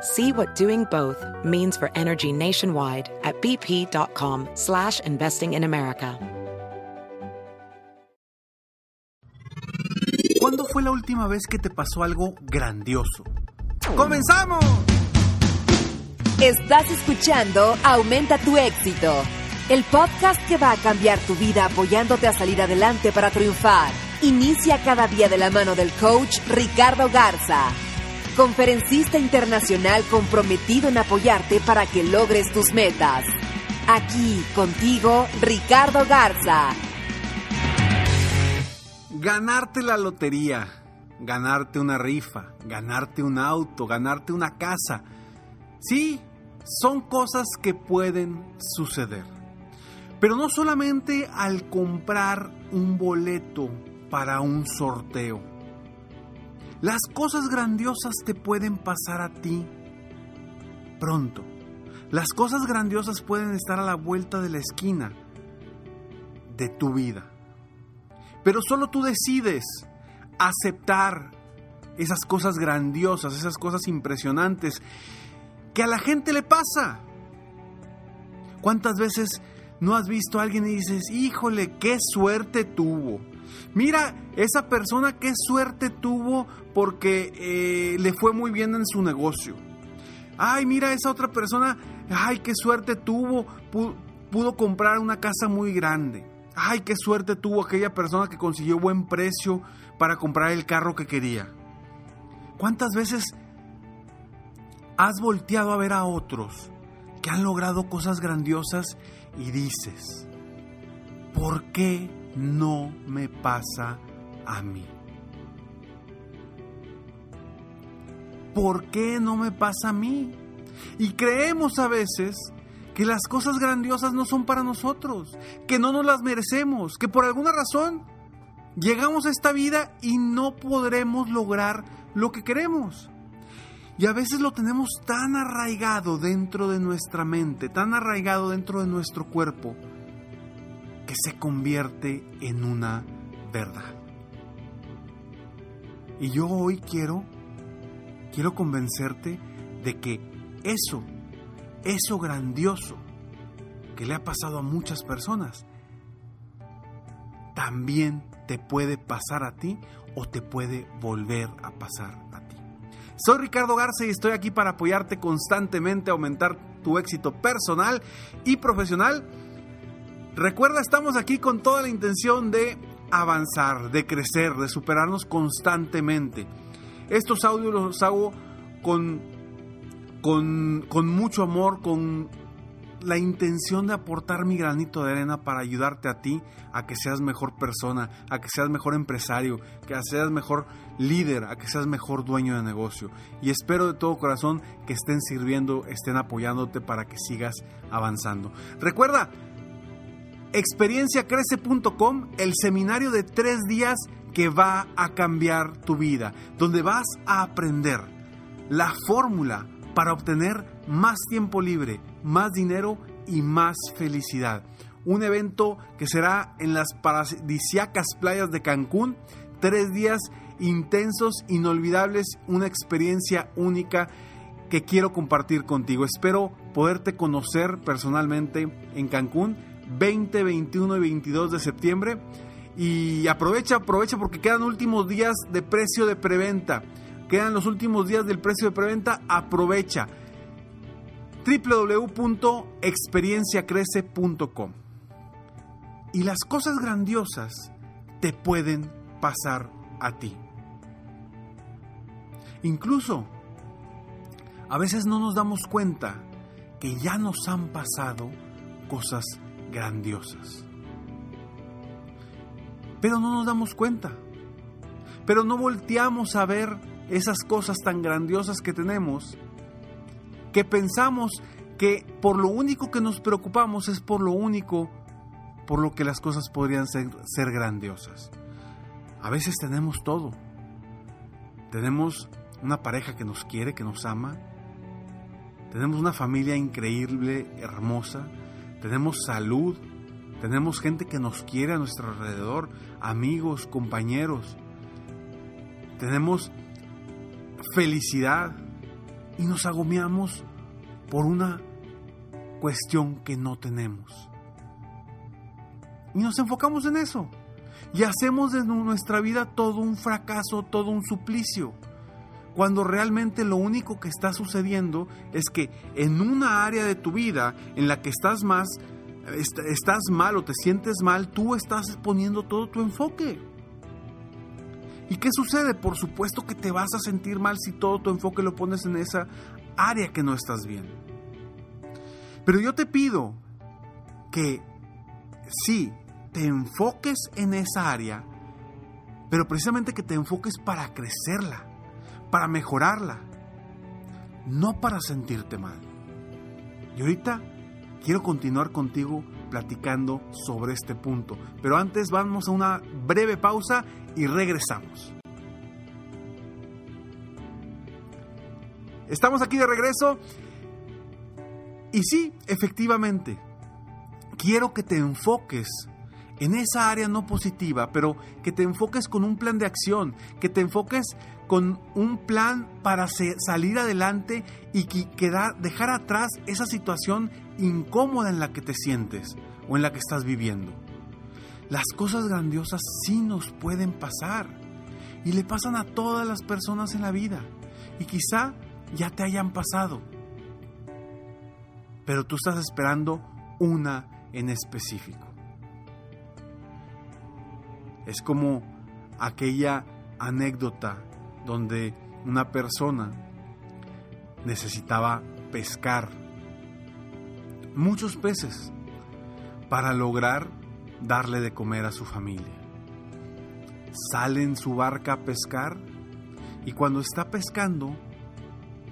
See what doing both means for energy nationwide at bp.com slash investing in America. ¿Cuándo fue la última vez que te pasó algo grandioso? ¡Comenzamos! Estás escuchando Aumenta tu éxito, el podcast que va a cambiar tu vida apoyándote a salir adelante para triunfar. Inicia cada día de la mano del coach Ricardo Garza conferencista internacional comprometido en apoyarte para que logres tus metas. Aquí contigo, Ricardo Garza. Ganarte la lotería, ganarte una rifa, ganarte un auto, ganarte una casa. Sí, son cosas que pueden suceder. Pero no solamente al comprar un boleto para un sorteo las cosas grandiosas te pueden pasar a ti pronto. Las cosas grandiosas pueden estar a la vuelta de la esquina de tu vida. Pero solo tú decides aceptar esas cosas grandiosas, esas cosas impresionantes que a la gente le pasa. ¿Cuántas veces no has visto a alguien y dices, híjole, qué suerte tuvo? Mira, esa persona qué suerte tuvo porque eh, le fue muy bien en su negocio. Ay, mira, esa otra persona, ay, qué suerte tuvo, pudo, comprar una casa muy grande. Ay, qué suerte tuvo aquella persona que consiguió buen precio para comprar el carro que quería. ¿Cuántas veces has volteado a ver a otros que han logrado cosas grandiosas y dices, ¿por qué no me pasa a mí? ¿Por qué no me pasa a mí? Y creemos a veces que las cosas grandiosas no son para nosotros, que no nos las merecemos, que por alguna razón llegamos a esta vida y no podremos lograr lo que queremos. Y a veces lo tenemos tan arraigado dentro de nuestra mente, tan arraigado dentro de nuestro cuerpo, que se convierte en una verdad. Y yo hoy quiero, quiero convencerte de que eso, eso grandioso que le ha pasado a muchas personas, también te puede pasar a ti o te puede volver a pasar a ti. Soy Ricardo Garza y estoy aquí para apoyarte constantemente a aumentar tu éxito personal y profesional Recuerda, estamos aquí con toda la intención de avanzar, de crecer, de superarnos constantemente. Estos audios los hago con, con, mucho amor, con la intención de aportar mi granito de arena para ayudarte a ti a que seas mejor persona, a que seas mejor empresario, que seas mejor líder, a que seas mejor dueño de negocio. Y espero de todo corazón que estén sirviendo, estén apoyándote para que sigas avanzando. Recuerda, experienciacrece.com, el seminario de tres días que va a cambiar tu vida, donde vas a aprender la fórmula para obtener más tiempo libre, más dinero y más felicidad. Un evento que será en las paradisíacas playas de Cancún, tres días intensos, inolvidables, una experiencia única que quiero compartir contigo. Espero poderte conocer personalmente en Cancún 20, 21 y 22 de septiembre. Y aprovecha, aprovecha porque quedan últimos días de precio de preventa. Quedan los últimos días del precio de preventa. Aprovecha. www.experienciacrece.com Y las cosas grandiosas te pueden pasar a ti. Incluso, a veces no nos damos cuenta que ya nos han pasado cosas grandiosas. Pero no nos damos cuenta. Pero no volteamos a ver esas cosas tan grandiosas que tenemos que pensamos que por lo único que nos preocupamos es por lo único por lo que las cosas podrían ser grandiosas. A veces tenemos todo. Tenemos una pareja que nos quiere, que nos ama. Tenemos una familia increíble, hermosa. Tenemos salud. Tenemos gente que nos quiere a nuestro alrededor, amigos, compañeros. Tenemos felicidad y nos agobiamos por una cuestión que no tenemos. Y nos enfocamos en eso. Y hacemos de nuestra vida todo un fracaso, todo un suplicio. Cuando realmente lo único que está sucediendo es que en una área de tu vida en la que estás más, estás mal o te sientes mal, tú estás poniendo todo tu enfoque. ¿Y qué sucede? Por supuesto que te vas a sentir mal si todo tu enfoque lo pones en esa área que no estás bien. Pero yo te pido que sí, te enfoques en esa área, pero precisamente que te enfoques para crecerla, para mejorarla, no para sentirte mal. Y ahorita quiero continuar contigo platicando sobre este punto. Pero antes vamos a una breve pausa y regresamos. Estamos aquí de regreso. Y sí, efectivamente, quiero que te enfoques en esa área no positiva, pero que te enfoques con un plan de acción, que te enfoques con un plan para salir adelante y que dejar atrás esa situación incómoda en la que te sientes o en la que estás viviendo. Las cosas grandiosas sí nos pueden pasar y le pasan a todas las personas en la vida y quizá ya te hayan pasado, pero tú estás esperando una en específico. Es como aquella anécdota donde una persona necesitaba pescar muchos peces para lograr darle de comer a su familia. Sale en su barca a pescar y cuando está pescando,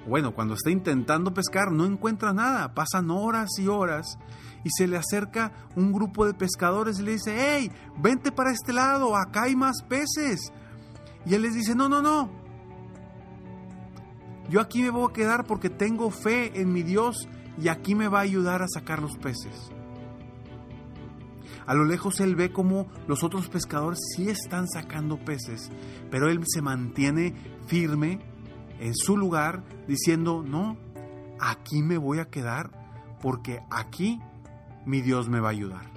bueno, cuando está intentando pescar no encuentra nada, pasan horas y horas y se le acerca un grupo de pescadores y le dice, hey, vente para este lado, acá hay más peces. Y él les dice, no, no, no, yo aquí me voy a quedar porque tengo fe en mi Dios y aquí me va a ayudar a sacar los peces. A lo lejos él ve como los otros pescadores sí están sacando peces, pero él se mantiene firme en su lugar diciendo, no, aquí me voy a quedar porque aquí mi Dios me va a ayudar.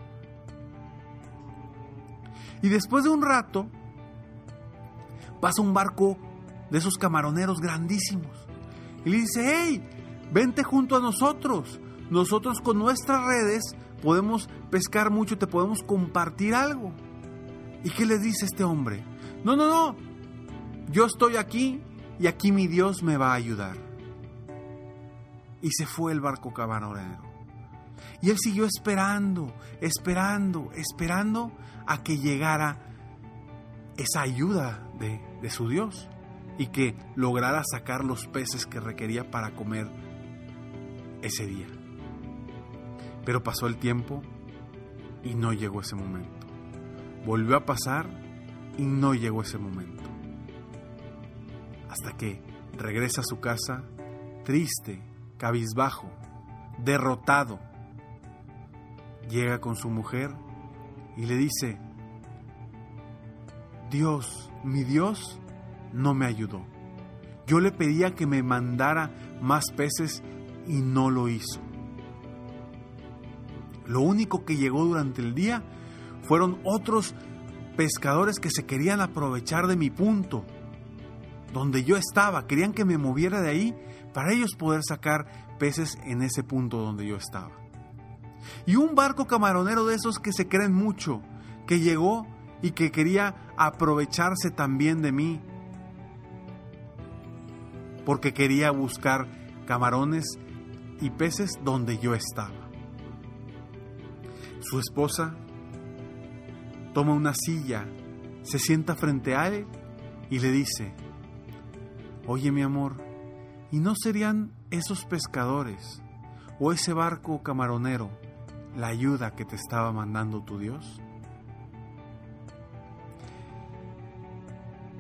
Y después de un rato, pasa un barco de esos camaroneros grandísimos y le dice, hey, vente junto a nosotros. Nosotros con nuestras redes podemos pescar mucho, te podemos compartir algo. ¿Y qué le dice este hombre? No, no, no. Yo estoy aquí y aquí mi Dios me va a ayudar. Y se fue el barco camaronero. Y él siguió esperando, esperando, esperando a que llegara esa ayuda de, de su Dios y que lograra sacar los peces que requería para comer ese día. Pero pasó el tiempo y no llegó ese momento. Volvió a pasar y no llegó ese momento. Hasta que regresa a su casa triste, cabizbajo, derrotado. Llega con su mujer y le dice, Dios, mi Dios, no me ayudó. Yo le pedía que me mandara más peces y no lo hizo. Lo único que llegó durante el día fueron otros pescadores que se querían aprovechar de mi punto, donde yo estaba, querían que me moviera de ahí para ellos poder sacar peces en ese punto donde yo estaba. Y un barco camaronero de esos que se creen mucho, que llegó y que quería aprovecharse también de mí, porque quería buscar camarones y peces donde yo estaba. Su esposa toma una silla, se sienta frente a él y le dice, oye mi amor, ¿y no serían esos pescadores o ese barco camaronero la ayuda que te estaba mandando tu Dios?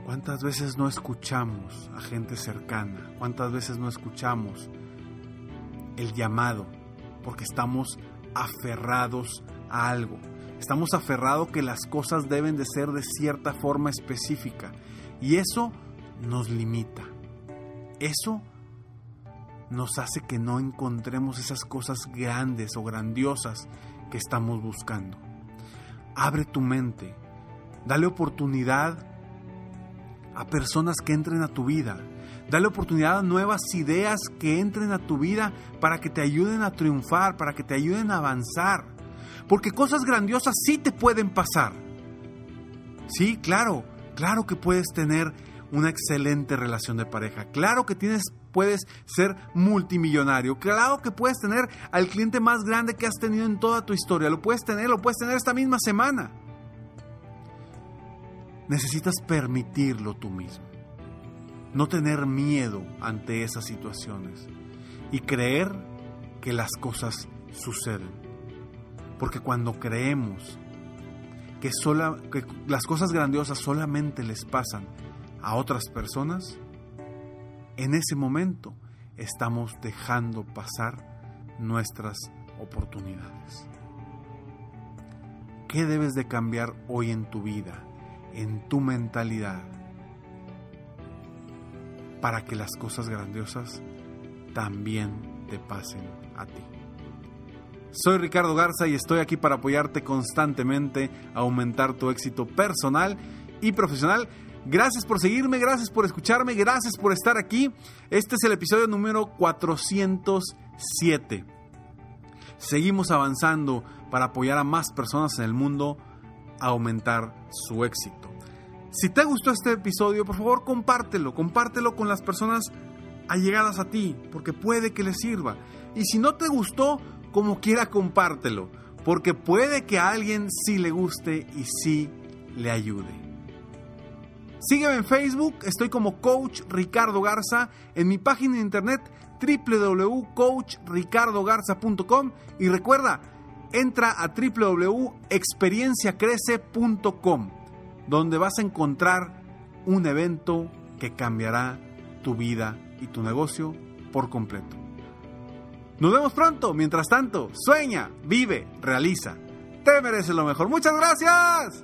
¿Cuántas veces no escuchamos a gente cercana? ¿Cuántas veces no escuchamos el llamado? Porque estamos aferrados a algo. Estamos aferrados que las cosas deben de ser de cierta forma específica. Y eso nos limita. Eso nos hace que no encontremos esas cosas grandes o grandiosas que estamos buscando. Abre tu mente. Dale oportunidad a personas que entren a tu vida. Dale oportunidad a nuevas ideas que entren a tu vida para que te ayuden a triunfar, para que te ayuden a avanzar. Porque cosas grandiosas sí te pueden pasar. Sí, claro, claro que puedes tener una excelente relación de pareja. Claro que tienes puedes ser multimillonario. Claro que puedes tener al cliente más grande que has tenido en toda tu historia. Lo puedes tener, lo puedes tener esta misma semana necesitas permitirlo tú mismo. No tener miedo ante esas situaciones y creer que las cosas suceden. Porque cuando creemos que, que las cosas grandiosas solamente les pasan a otras personas, en ese momento estamos dejando pasar nuestras oportunidades. ¿Qué debes de cambiar hoy en tu vida? en tu mentalidad para que las cosas grandiosas también te pasen a ti. Soy Ricardo Garza y estoy aquí para apoyarte constantemente a aumentar tu éxito personal y profesional. Gracias por seguirme, gracias por escucharme, gracias por estar aquí. Este es el episodio número 407. Seguimos avanzando para apoyar a más personas en el mundo a aumentar su éxito. Si te gustó este episodio, por favor compártelo, compártelo con las personas allegadas a ti, porque puede que les sirva. Y si no te gustó, como quiera compártelo, porque puede que a alguien sí le guste y sí le ayude. Sígueme en Facebook, estoy como Coach Ricardo Garza, en mi página de internet www.coachricardogarza.com y recuerda, entra a www.experienciacrece.com donde vas a encontrar un evento que cambiará tu vida y tu negocio por completo. Nos vemos pronto, mientras tanto, sueña, vive, realiza. Te mereces lo mejor. Muchas gracias.